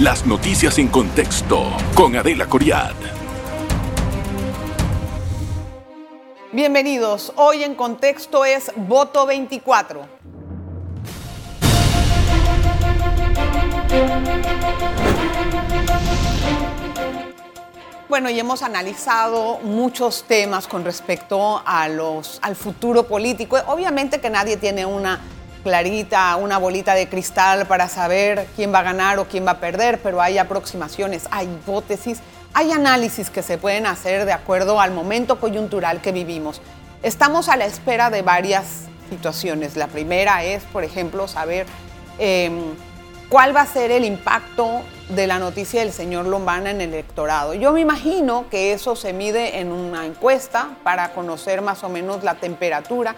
Las noticias en contexto con Adela Coriad. Bienvenidos. Hoy en contexto es voto 24. Bueno, y hemos analizado muchos temas con respecto a los, al futuro político. Obviamente que nadie tiene una clarita, una bolita de cristal para saber quién va a ganar o quién va a perder, pero hay aproximaciones, hay hipótesis, hay análisis que se pueden hacer de acuerdo al momento coyuntural que vivimos. Estamos a la espera de varias situaciones. La primera es, por ejemplo, saber em, cuál va a ser el impacto de la noticia del señor Lombana en el electorado. Yo me imagino que eso se mide en una encuesta para conocer más o menos la temperatura.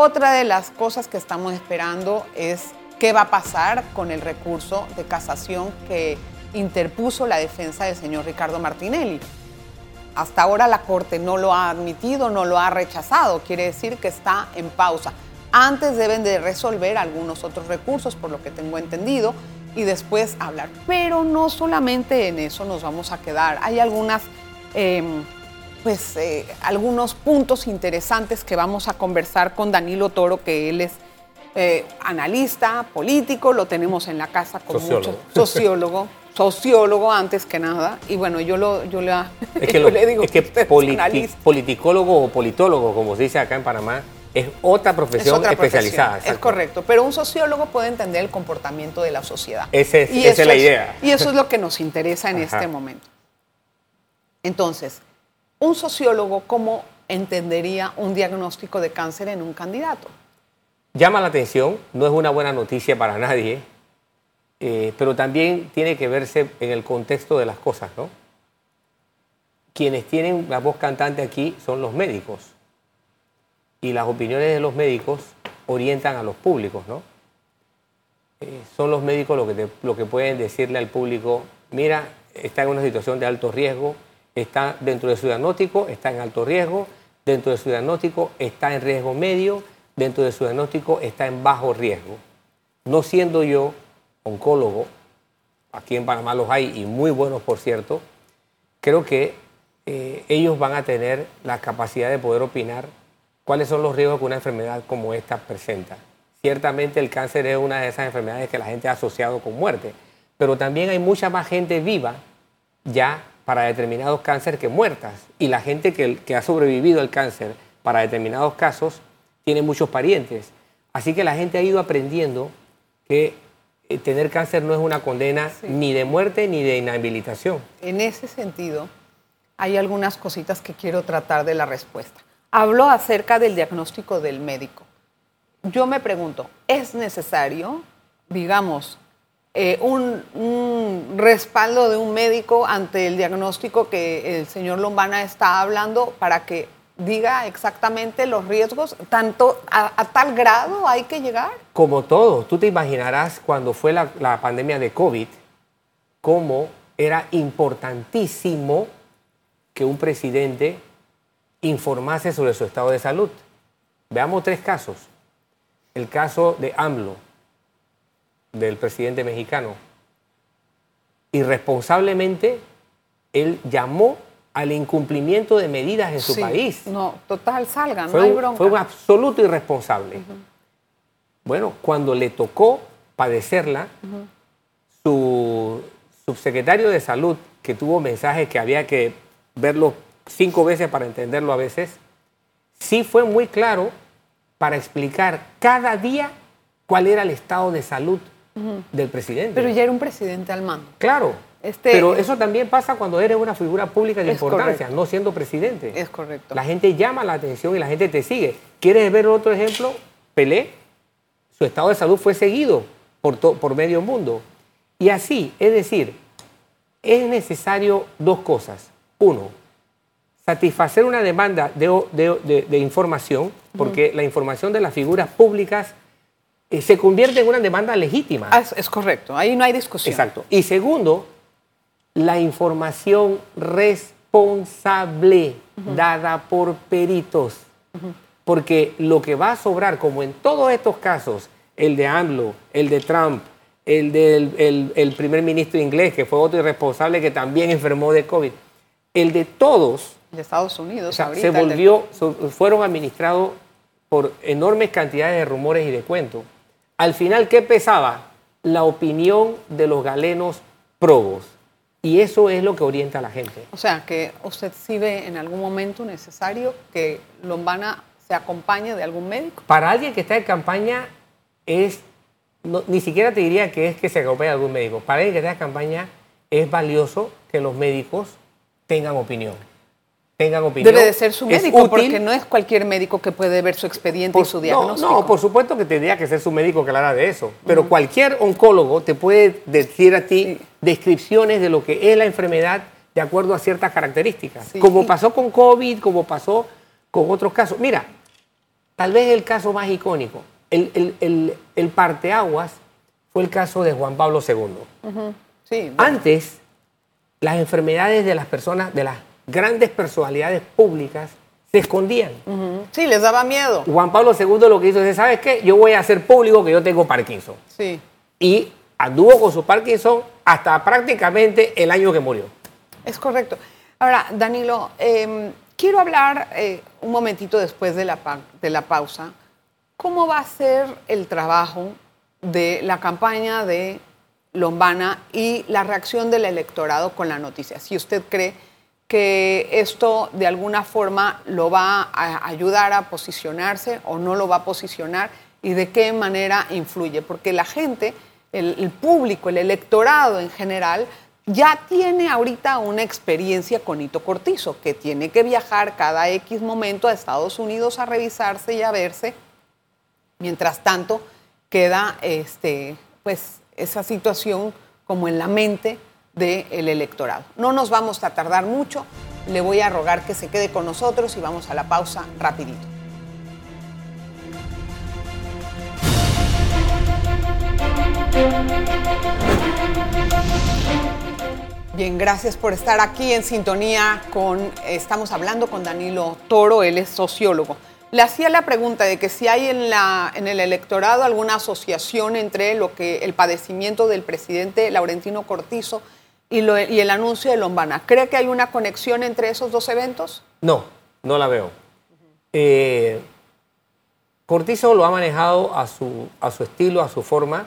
Otra de las cosas que estamos esperando es qué va a pasar con el recurso de casación que interpuso la defensa del señor Ricardo Martinelli. Hasta ahora la Corte no lo ha admitido, no lo ha rechazado, quiere decir que está en pausa. Antes deben de resolver algunos otros recursos, por lo que tengo entendido, y después hablar. Pero no solamente en eso nos vamos a quedar. Hay algunas, em, pues, eh, algunos puntos interesantes que vamos a conversar con Danilo Toro, que él es eh, analista, político, lo tenemos en la casa con Sociólogo. mucho sociólogo. Sociólogo antes que nada, y bueno, yo, lo, yo, le, Es que, yo lo- le digo es que politi- politicólogo o politólogo, como se dice acá en Panamá, es otra Es profesión otra especializada. profesión, es correcto, pero un sociólogo puede entender el comportamiento de la sociedad. Ese es- Y esa es la idea. Y eso es lo que nos interesa en Ajá. este momento. Entonces, un sociólogo, ¿cómo entendería un diagnóstico de cáncer en un candidato? Llama la atención, no es una buena noticia para nadie, eh, pero también tiene que verse en el contexto de las cosas, ¿no? Quienes tienen la voz cantante aquí son los médicos y las opiniones de los médicos orientan a los públicos, ¿no? Eh, son los médicos lo que, lo que pueden decirle al público, mira, está en una situación de alto riesgo, está dentro de su diagnóstico, está en alto riesgo, dentro de su diagnóstico está en riesgo medio, dentro de su diagnóstico está en bajo riesgo. No siendo yo oncólogo, aquí en Panamá los hay y muy buenos por cierto, creo que eh, ellos van a tener la capacidad de poder opinar cuáles son los riesgos que una enfermedad como esta presenta. Ciertamente el cáncer es una de esas enfermedades que la gente ha asociado con muerte, pero también hay mucha más gente viva ya para determinados cánceres que muertas. Y la gente que, que ha sobrevivido al cáncer para determinados casos tiene muchos parientes. Así que la gente ha ido aprendiendo que eh, tener cáncer no es una condena ni de muerte ni de inhabilitación. En ese sentido, hay algunas cositas que quiero tratar de la respuesta. Habló acerca del diagnóstico del médico. Yo me pregunto, ¿es necesario, digamos, eh, un, respaldo de un médico ante el diagnóstico que el señor Lombana está hablando para que diga exactamente los riesgos? ¿Tanto a, a tal grado hay que llegar? Como todo, tú te imaginarás cuando fue la, la pandemia de COVID, cómo era importantísimo que un presidente informase sobre su estado de salud. Veamos tres casos. El caso de AMLO, del presidente mexicano. Irresponsablemente, él llamó al incumplimiento de medidas en su Sí. país. No, total, salgan, no hay bronca. fue un absoluto irresponsable. Bueno, cuando le tocó padecerla, su subsecretario de salud, que tuvo mensajes que había que verlo cinco veces para entenderlo a veces, sí fue muy claro para explicar cada día cuál era el estado de salud del presidente. Pero ya era un presidente al mando. claro. Este- pero eso también pasa cuando eres una figura pública de importancia, correcto. no siendo presidente. Es correcto. La gente llama la atención y la gente te sigue. ¿Quieres ver otro ejemplo? Pelé, su estado de salud fue seguido por, por medio mundo. Y así, es decir, es necesario dos cosas. Uno, satisfacer una demanda de, o- de- de- de información, porque la información de las figuras públicas eh, se convierte en una demanda legítima. Ah, es, es correcto, ahí no hay discusión. Exacto. Y segundo, la información responsable dada por peritos. Porque lo que va a sobrar, como en todos estos casos, el de AMLO, el de Trump, el del el- el primer ministro inglés, que fue otro irresponsable que también enfermó de COVID. El de todos De Estados Unidos o sea, ahorita. se volvió, fueron administrados por enormes cantidades de rumores y de cuentos. Al final, ¿qué pesaba? La opinión de los galenos probos. Y eso es lo que orienta a la gente. O sea, que usted sí ve en algún momento necesario que Lombana se acompañe de algún médico. Para alguien que está en campaña, es, no- ni siquiera te diría que es que se acompañe de algún médico. Para alguien que está en campaña, es valioso que los médicos tengan opinión. Tengan opinión. Debe de ser su médico, porque no es cualquier médico que puede ver su expediente Por- y su no, diagnóstico. No, por supuesto que tendría que ser su médico que hablara de eso. Pero cualquier oncólogo te puede decir a ti Sí. descripciones de lo que es la enfermedad de acuerdo a ciertas características. Sí. Como pasó con COVID, como pasó con otros casos. Mira, tal vez el caso más icónico, el, el, el, el parteaguas fue el caso de Juan Pablo II. Sí, bueno, Antes, las enfermedades de las personas, de las grandes personalidades públicas, se escondían. sí, les daba miedo. Juan Pablo II lo que hizo es, ¿sabes qué? Yo voy a hacer público que yo tengo Parkinson. Sí, Y anduvo con su Parkinson hasta prácticamente el año que murió. es correcto. Ahora, Danilo, eh, quiero hablar eh, un momentito después de la, de la pausa. ¿Cómo va a ser el trabajo de la campaña de Lombana y la reacción del electorado con la noticia? Si usted cree que esto de alguna forma lo va a ayudar a posicionarse o no lo va a posicionar y de qué manera influye. Porque la gente, el, público, el electorado en general, ya tiene ahorita una experiencia con Hito Cortizo, que tiene que viajar cada X momento a Estados Unidos a revisarse y a verse. Mientras tanto, queda este, pues, esa situación como en la mente del electorado. No nos vamos a tardar mucho, le voy a rogar que se quede con nosotros y vamos a la pausa rapidito. Bien, gracias por estar aquí en sintonía con, estamos hablando con Danilo Toro, él es sociólogo. Le hacía la pregunta de que si hay en, la, en el electorado alguna asociación entre lo que el padecimiento del presidente Laurentino Cortizo y, lo- y el anuncio de Lombana. ¿Cree que hay una conexión entre esos dos eventos? No, no la veo. Eh, Cortizo lo ha manejado a su, a su estilo, a su forma,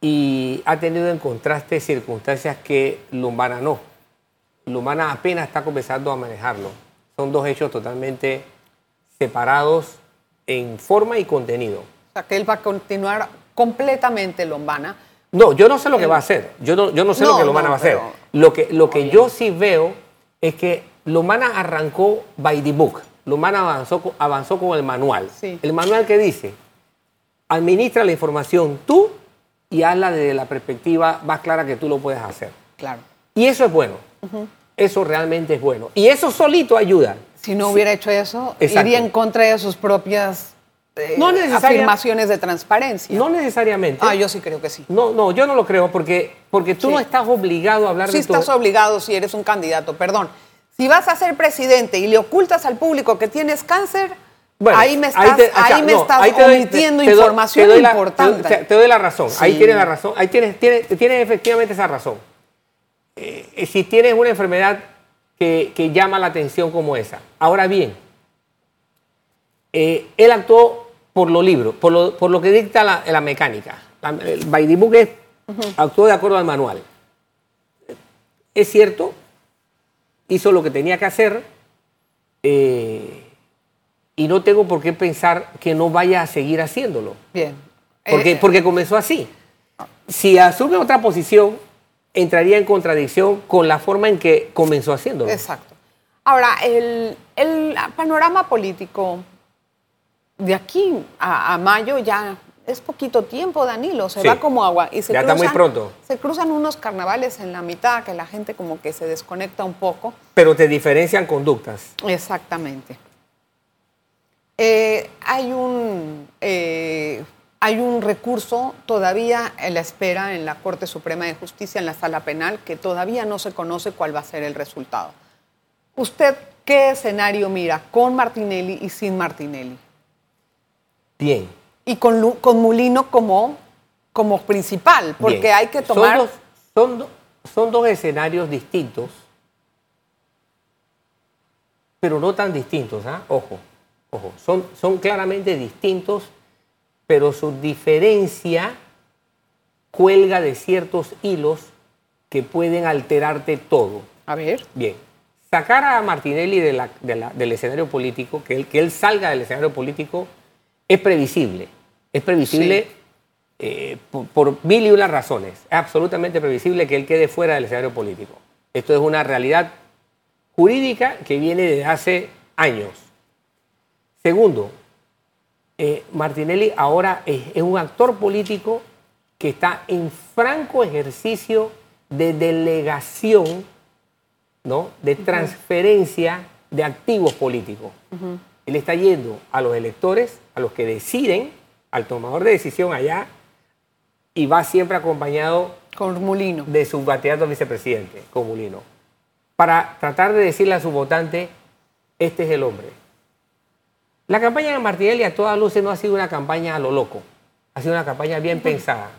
y ha tenido en contraste circunstancias que Lumbana no. Lumbana apenas está comenzando a manejarlo. Son dos hechos totalmente separados en forma y contenido. O sea, que él va a continuar completamente Lombana. No, yo no sé lo que va a hacer. Yo no, yo no sé No, lo que Lomana no, va a hacer. Lo que, lo que yo sí veo es que Lomana arrancó by the book. Lomana avanzó, avanzó con el manual. Sí. El manual que dice, administra la información tú y hazla desde la perspectiva más clara que tú lo puedes hacer. Claro. Y eso es bueno. Eso realmente es bueno. Y eso solito ayuda. Si no hubiera hecho eso, Exacto. iría en contra de sus propias eh, No afirmaciones de transparencia. No necesariamente. Ah, yo sí creo que sí. No, no, yo no lo creo porque, porque tú Sí. no estás obligado a hablar Sí de tu... estás obligado si eres un candidato, perdón. Si vas a ser presidente y le ocultas al público que tienes cáncer, Bueno, ahí me estás, te- o sea, ahí me no, estás ahí te doy- omitiendo te- te doy- información te doy la- importante. te, doy la razón, ahí Sí. tienes la razón, ahí tienes, tienes, tienes efectivamente esa razón. Eh, si tienes una enfermedad que, que llama la atención como esa. Ahora bien, eh, él actuó por lo libro, por lo, por lo que dicta la, la mecánica. La, el by the book es, actuó de acuerdo al manual. Es cierto, hizo lo que tenía que hacer eh, y no tengo por qué pensar que no vaya a seguir haciéndolo. Bien. Porque, Eh, porque comenzó así. Si asume otra posición, entraría en contradicción con la forma en que comenzó haciéndolo. Exacto. Ahora, el, el panorama político de aquí a, a mayo ya es poquito tiempo, Danilo, se Sí. va como agua. Y se Ya está muy cruzan- pronto. Se cruzan unos carnavales en la mitad que la gente como que se desconecta un poco. Pero te diferencian conductas. Exactamente. Eh, hay, un, eh, hay un recurso todavía en la espera en la Corte Suprema de Justicia, en la sala penal, que todavía no se conoce cuál va a ser el resultado. ¿Usted qué escenario mira con Martinelli y sin Martinelli? Bien. Y con, con Mulino como como principal, porque Bien. hay que tomar... Son dos, son, do- son dos escenarios distintos, pero no tan distintos, ¿ah? Ojo, ojo. Son, son claramente distintos, pero su diferencia cuelga de ciertos hilos que pueden alterarte todo. A ver. Bien, sacar a Martinelli de la- de la- del escenario político, que él, que él salga del escenario político, es previsible. Es previsible eh, por, por mil y una razones. Es absolutamente previsible que él quede fuera del escenario político. Esto es una realidad jurídica que viene desde hace años. Segundo, eh, Martinelli ahora es, es un actor político que está en franco ejercicio de delegación, ¿no? de transferencia de activos políticos. Él está yendo a los electores, a los que deciden, al tomador de decisión allá, y va siempre acompañado Con Mulino. de su candidato vicepresidente, con Mulino, para tratar de decirle a su votante, este es el hombre. La campaña de Martinelli a todas luces no ha sido una campaña a lo loco, ha sido una campaña bien pensada.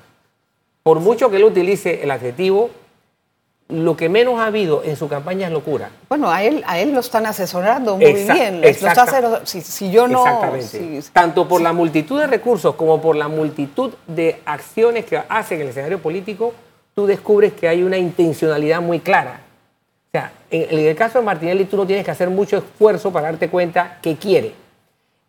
Por mucho que él utilice el adjetivo, lo que menos ha habido en su campaña es locura. Bueno, a él, a él lo están asesorando muy Exact- bien. Lo está si, si yo no... Exactamente. si- Tanto por la multitud de recursos como por la multitud de acciones que hacen en el escenario político, tú descubres que hay una intencionalidad muy clara. O sea, en, en el caso de Martinelli tú no tienes que hacer mucho esfuerzo para darte cuenta que quiere.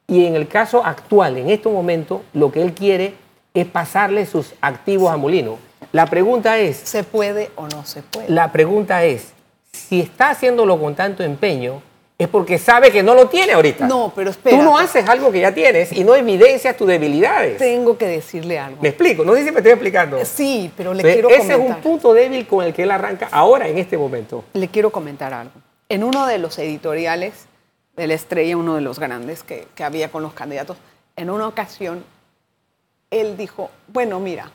Y en el caso actual, en este momento, lo que él quiere es pasarle sus activos a Molino. La pregunta es, ¿Se puede o no se puede? la pregunta es, si está haciéndolo con tanto empeño, es porque sabe que no lo tiene ahorita. No, pero espera. Tú no haces algo que ya tienes y no evidencias tus debilidades. Tengo que decirle algo. ¿Me explico? No sé si me estoy explicando. Sí, pero le quiero Ese comentar. es un punto débil con el que él arranca ahora, en este momento. Le quiero comentar algo. En uno de los editoriales de La Estrella, uno de los grandes que, que había con los candidatos, en una ocasión, él dijo, bueno, mira,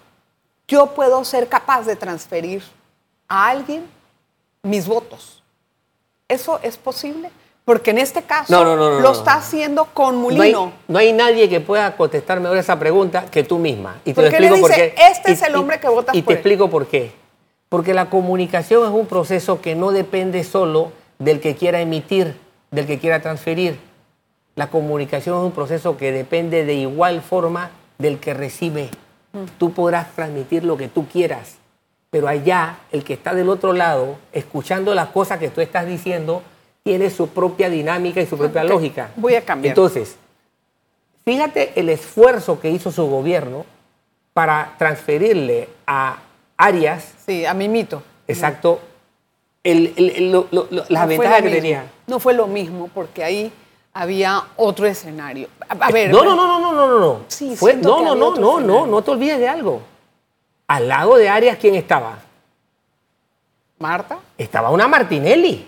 yo puedo ser capaz de transferir a alguien mis votos. ¿Eso es posible? Porque en este caso No, no, no, no, lo está haciendo con No hay, Mulino. no hay nadie que pueda contestar mejor esa pregunta que tú misma. Y te le por dice, qué. "Este es el hombre que votas Y por te él". explico por qué. Porque la comunicación es un proceso que no depende solo del que quiera emitir, del que quiera transferir. La comunicación es un proceso que depende de igual forma del que recibe. Tú podrás transmitir lo que tú quieras, pero allá el que está del otro lado, escuchando las cosas que tú estás diciendo, tiene su propia dinámica y su propia lógica. voy a cambiar. Entonces, fíjate el esfuerzo que hizo su gobierno para transferirle a Arias, Sí, a Mimito. exacto, el- el- el- lo- lo- lo- las No ventajas que mismo. tenía. No fue lo mismo porque ahí había otro escenario. A, eh, ver. No, no, no, no, no, no, no. Fue, no, no, no, no, no, no te olvides de algo. Al lado de Arias, ¿quién estaba? Marta. Estaba una Martinelli.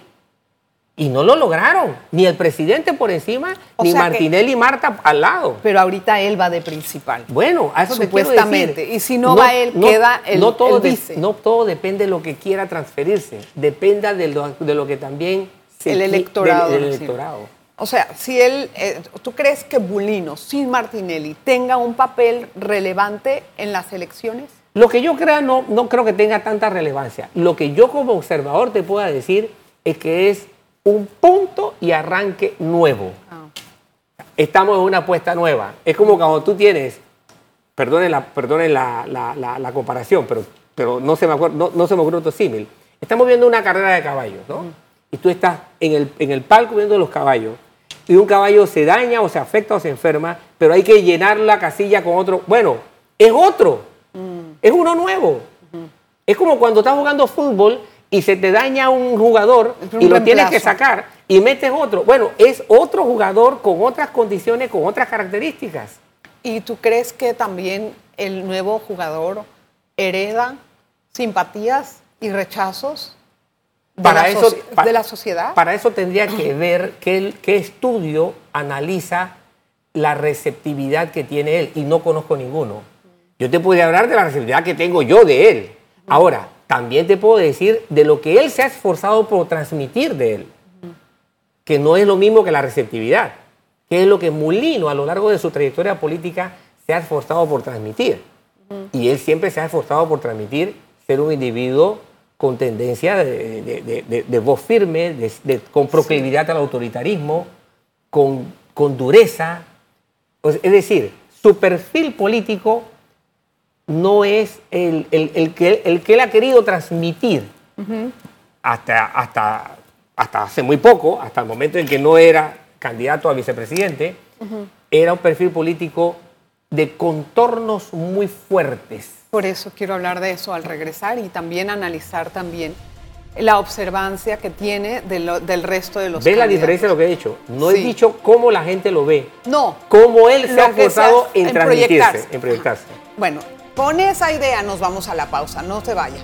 Y no lo lograron. Ni el presidente por encima, ni Martinelli y Marta al lado. Pero ahorita él va de principal. Bueno, a eso Supuestamente. Te decir. Y si no, va él, queda el, no todo el no todo depende de lo que quiera transferirse. Dependa de lo, que también... Se, el electorado. Del, del electorado. O sea, si él, eh, ¿tú crees que Bulino sin Martinelli tenga un papel relevante en las elecciones? Lo que yo crea no, no creo que tenga tanta relevancia. Lo que yo como observador te pueda decir es que es un punto y arranque nuevo. Ah. Estamos en una apuesta nueva. Es como cuando tú tienes, perdonen la, perdonen la, la- la- la comparación, pero, pero no, se me acuer- no, no se me ocurre otro símil. Estamos viendo una carrera de caballos, ¿no? Y tú estás en el, en el palco viendo los caballos. Y un caballo se daña o se afecta o se enferma, pero hay que llenar la casilla con otro. Bueno, es otro. Es uno nuevo. Es como cuando estás jugando fútbol y se te daña un jugador un y lo tienes que sacar y metes otro. Bueno, es otro jugador con otras condiciones, con otras características. ¿Y tú crees que también el nuevo jugador hereda simpatías y rechazos de, Para la, eso, pa- de la sociedad? Para eso tendría que ver qué, qué estudio analiza la receptividad que tiene él y no conozco ninguno. Yo te podría hablar de la receptividad que tengo yo de él. Ahora, también te puedo decir de lo que él se ha esforzado por transmitir de él, que no es lo mismo que la receptividad, que es lo que Mulino a lo largo de su trayectoria política se ha esforzado por transmitir. Y él siempre se ha esforzado por transmitir ser un individuo con tendencia de, de- de- de voz firme, con proclividad al autoritarismo, con, con dureza. Es decir, su perfil político no es el, el- el que, el que él ha querido transmitir hasta, hasta, hasta hace muy poco, hasta el momento en que no era candidato a vicepresidente, era un perfil político de contornos muy fuertes. Por eso quiero hablar de eso al regresar y también analizar también la observancia que tiene de lo- del resto de los ¿Ves la diferencia de lo que he dicho? No Sí. he dicho cómo la gente lo ve, No. cómo él se ha esforzado en transmitirse, proyectarse. en proyectarse. Bueno, con esa idea nos vamos a la pausa, no se vaya.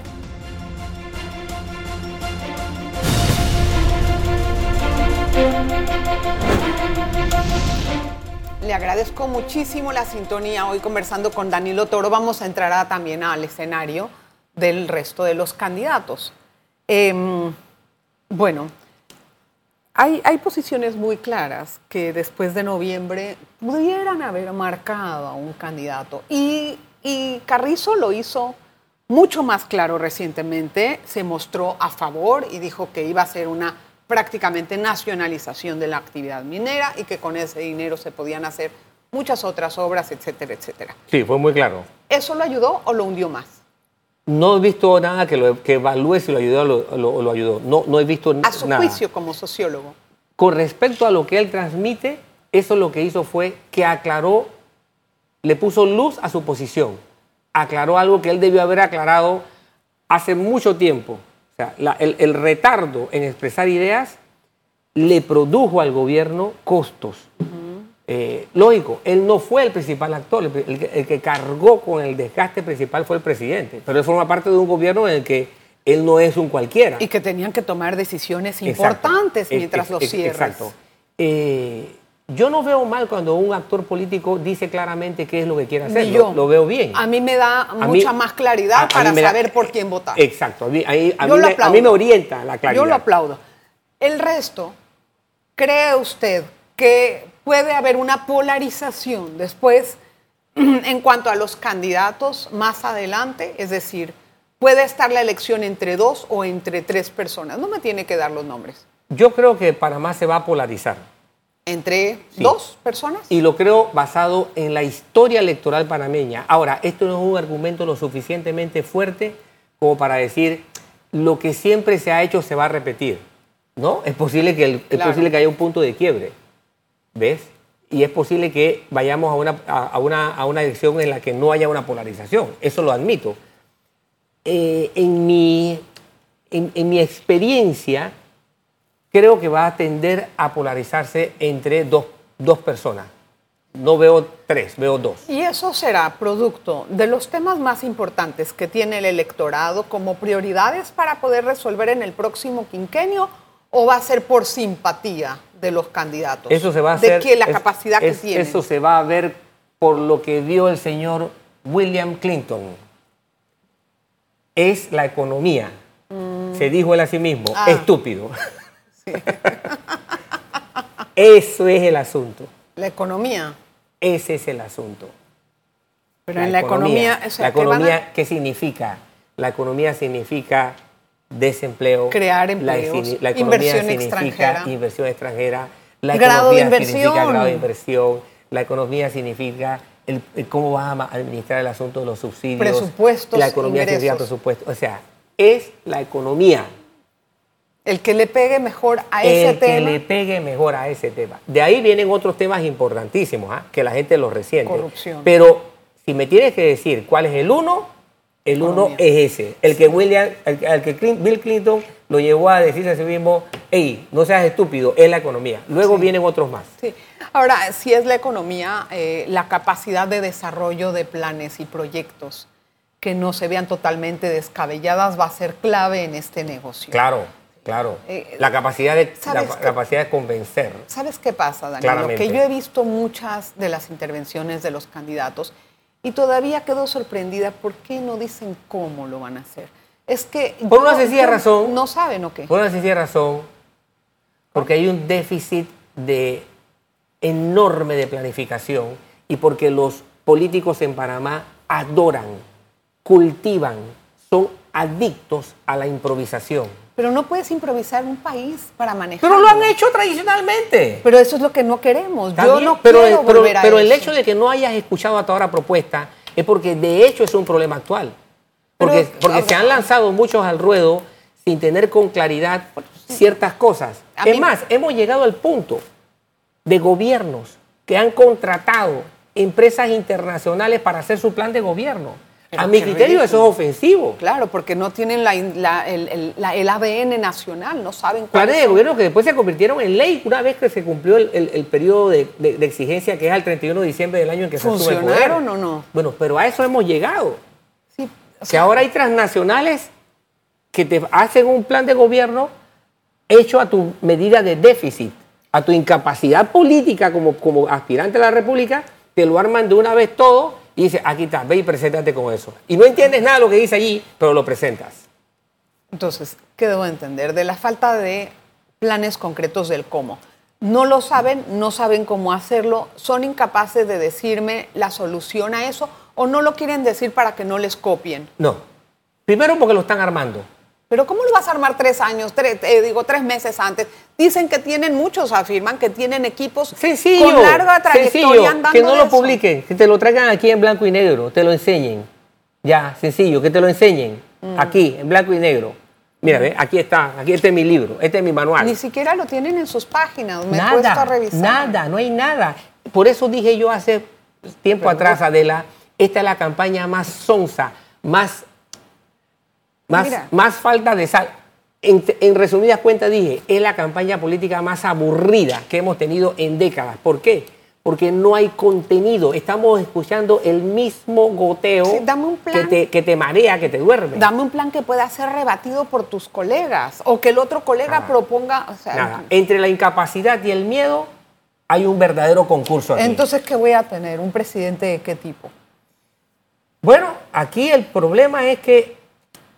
Le agradezco muchísimo la sintonía hoy conversando con Danilo Toro. Vamos a entrar también al escenario del resto de los candidatos. Em, bueno, hay, hay posiciones muy claras que después de noviembre pudieran haber marcado a un candidato. Y, y Carrizo lo hizo mucho más claro recientemente, se mostró a favor y dijo que iba a ser una prácticamente nacionalización de la actividad minera y que con ese dinero se podían hacer muchas otras obras, etcétera, etcétera. Sí, fue muy claro. ¿Eso lo ayudó o lo hundió más? No he visto nada que, lo, que evalúe si lo ayudó o lo, lo- o lo ayudó. No, no he visto A su nada. juicio como sociólogo. Con respecto a lo que él transmite, eso lo que hizo fue que aclaró, le puso luz a su posición. Aclaró algo que él debió haber aclarado hace mucho tiempo. O sea, la- el, el retardo en expresar ideas le produjo al gobierno costos. Eh, lógico, él no fue el principal actor, el, el que- el que cargó con el desgaste principal fue el presidente, pero él forma parte de un gobierno en el que él no es un cualquiera. Y que tenían que tomar decisiones importantes Es- mientras los es- cierres. Exacto. Eh, yo no veo mal cuando un actor político dice claramente qué es lo que quiere hacer. Lo, yo. lo veo bien. A mí me da A mí- mucha más claridad a- para da- saber por quién votar. Exacto. A mí, me, a mí me orienta la claridad. Yo lo aplaudo. El resto, ¿cree usted que puede haber una polarización después en cuanto a los candidatos más adelante? Es decir, puede estar la elección entre dos o entre tres personas. No me tiene que dar los nombres. Yo creo que Panamá se va a polarizar. ¿Entre Sí. dos personas? Y lo creo basado en la historia electoral panameña. Ahora, esto no es un argumento lo suficientemente fuerte como para decir lo que siempre se ha hecho se va a repetir. ¿No? Es posible que, el- es posible que haya un punto de quiebre. ¿Ves? Y es posible que vayamos a una, a, a una, a una dirección en la que no haya una polarización. Eso lo admito. Eh, en, mi, en, en mi experiencia, creo que va a tender a polarizarse entre dos, dos personas. No veo tres, veo dos. Y eso será producto de los temas más importantes que tiene el electorado como prioridades para poder resolver en el próximo quinquenio o va a ser por simpatía de los candidatos. Eso se va a de hacer. que la es- capacidad es- que tienen. Eso se va a ver por lo que vio el señor William Clinton. Es la economía. Se dijo él a sí mismo, Mm. Ah. estúpido. Eso es el asunto. La economía. Ese es el asunto. Pero en la economía, la ¿qué van a- economía, ¿qué significa? La economía significa desempleo. Crear la empleos, La, economía inversión significa extranjera. inversión extranjera. La Grado de economía significa inversión. grado de inversión. La economía significa el- el cómo vas a administrar el asunto de los subsidios. Presupuestos, La economía significa ingresos. presupuesto. O sea, es la economía El que le pegue mejor a ese el que tema. le pegue mejor a ese tema. De ahí vienen otros temas importantísimos, ¿ah? que la gente los resiente. Corrupción. Pero si me tienes que decir cuál es el uno, el uno es ese. El que, William, el, que Bill Clinton lo llevó a decirse a sí mismo, hey, no seas estúpido, es la economía. Luego Sí. vienen otros más. Sí. Ahora, si es la economía, eh, la capacidad de desarrollo de planes y proyectos que no se vean totalmente descabelladas va a ser clave en este negocio. Claro, claro. Eh, la, capacidad de, la capacidad de convencer. ¿Sabes qué pasa, Daniel? Claramente. Que yo he visto muchas de las intervenciones de los candidatos y todavía quedo sorprendida por qué no dicen cómo lo van a hacer. Es que... Por una sencilla razón. ¿No saben o qué? Por una sencilla razón, porque hay un déficit de enorme de planificación y porque los políticos en Panamá adoran, cultivan, son adictos a la improvisación. Pero no puedes improvisar un país para manejar. Pero lo han hecho tradicionalmente. Pero eso es lo que no queremos. Yo no pero, quiero pero- volver a pero el hecho de que no hayas escuchado hasta ahora propuesta es porque de hecho es un problema actual. Porque, Pero, porque se han lanzado muchos al ruedo sin tener con claridad ciertas cosas. A es más, hemos llegado al punto de gobiernos que han contratado empresas internacionales para hacer su plan de gobierno. Pero a mi criterio eso es ofensivo. Claro, porque no tienen la, la- el, el- la- el ADN nacional, no saben cuál Planes de gobierno que después se convirtieron en ley una vez que se cumplió el, el- el periodo de, de- de exigencia que es el 31 de diciembre del año en que se asume el poder. ¿Funcionaron o no? Bueno, pero a eso hemos llegado. Sí, o Que ahora hay transnacionales que te hacen un plan de gobierno hecho a tu medida de déficit, a tu incapacidad política como, como aspirante a la República, te lo arman de una vez todo y dice, aquí está, ve y preséntate con eso. Y no entiendes nada de lo que dice allí, pero lo presentas. Entonces, ¿qué debo entender? De la falta de planes concretos del cómo. No lo saben, no saben cómo hacerlo, son incapaces de decirme la solución a eso o no lo quieren decir para que no les copien. No. Primero porque lo están armando. Pero ¿cómo lo vas a armar tres años, tres, eh, digo, tres meses antes? Dicen que tienen, muchos afirman que tienen equipos Sencillo. con larga trayectoria sencillo, andando que no lo publiquen, que te lo traigan aquí en blanco y negro, te lo enseñen. Ya, sencillo, que te lo enseñen. Mm. Aquí, en blanco y negro. Mira, ve, aquí está, aquí este es mi libro, este es mi manual. Ni siquiera lo tienen en sus páginas, me cuesta nada, revisar. nada, no hay nada. Por eso dije yo hace tiempo atrás, Adela, esta es la campaña más sonsa, más, más, Mira. más falta de sal. En, en resumidas cuentas dije, es la campaña política más aburrida que hemos tenido en décadas. ¿Por qué? Porque no hay contenido. Estamos escuchando el mismo goteo Sí, dame un plan. que, te, que te marea, que te duerme. Dame un plan que pueda ser rebatido por tus colegas o que el otro colega Nada. proponga. o sea, Nada. Entre la incapacidad y el miedo hay un verdadero concurso aquí. Entonces, ¿qué voy a tener? ¿Un presidente de qué tipo? Bueno, aquí el problema es que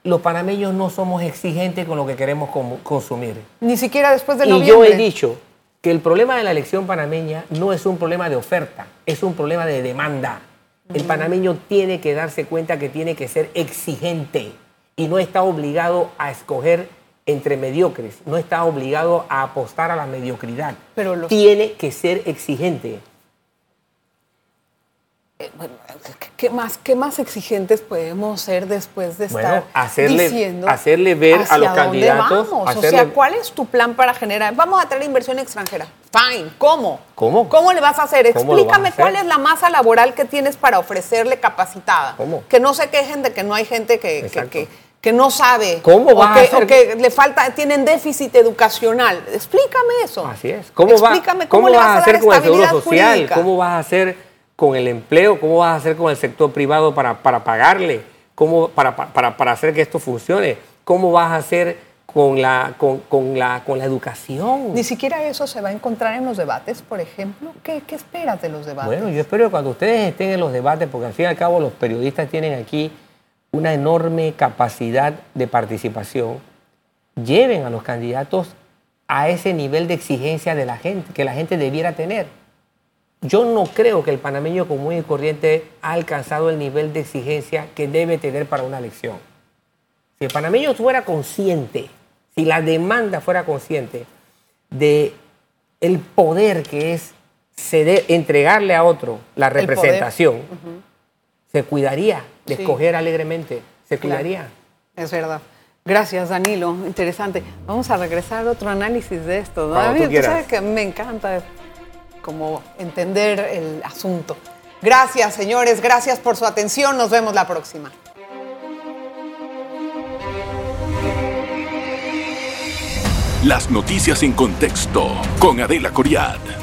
los panameños no somos exigentes con lo que queremos consumir. Ni siquiera después de Y noviembre. yo he dicho que el problema de la elección panameña no es un problema de oferta, es un problema de demanda. El panameño tiene que darse cuenta que tiene que ser exigente y no está obligado a escoger entre mediocres, no está obligado a apostar a la mediocridad. Pero los- Tiene que ser exigente. Eh, bueno, ¿qué- ¿qué más, ¿Qué más exigentes podemos ser después de Bueno, estar hacerle- diciendo hacerle ver a hacia los dónde candidatos, vamos? O sea, ¿cuál es tu plan para generar? Vamos a traer inversión extranjera. Fine. ¿Cómo? ¿Cómo? ¿Cómo le vas a hacer? ¿Cómo lo vas a Explícame hacer? cuál es la masa laboral que tienes para ofrecerle capacitada. ¿Cómo? Que no se quejen de que no hay gente que, que, que- que no sabe. ¿Cómo o vas a que, hacer? o que le falta, tienen déficit educacional. Explícame eso. Así es. ¿Cómo, va- Explícame cómo cómo, le vas vas a hacer con el seguro social? jurídica. ¿Cómo vas a hacer con el empleo? ¿Cómo vas a hacer con el sector privado para, para pagarle? ¿Cómo, para, para, para hacer que esto funcione? ¿Cómo vas a hacer con la, con, con la, con la educación? Ni siquiera eso se va a encontrar en los debates, por ejemplo. ¿Qué, qué esperas de los debates? Bueno, yo espero que cuando ustedes estén en los debates, porque al fin y al cabo los periodistas tienen aquí una enorme capacidad de participación, lleven a los candidatos a ese nivel de exigencia de la gente, que la gente debiera tener. Yo no creo que el panameño común y corriente ha alcanzado el nivel de exigencia que debe tener para una elección. Si el panameño fuera consciente, si la demanda fuera consciente de el poder que es ceder, entregarle a otro la representación, se cuidaría de Sí. escoger alegremente, se Claro. cuidaría. Es verdad. Gracias, Danilo. Interesante. Vamos a regresar a otro análisis de esto. ¿no? Tú sabes que me encanta como entender el asunto. Gracias, señores. Gracias por su atención. Nos vemos la próxima. Las noticias en contexto con Adela Coriad.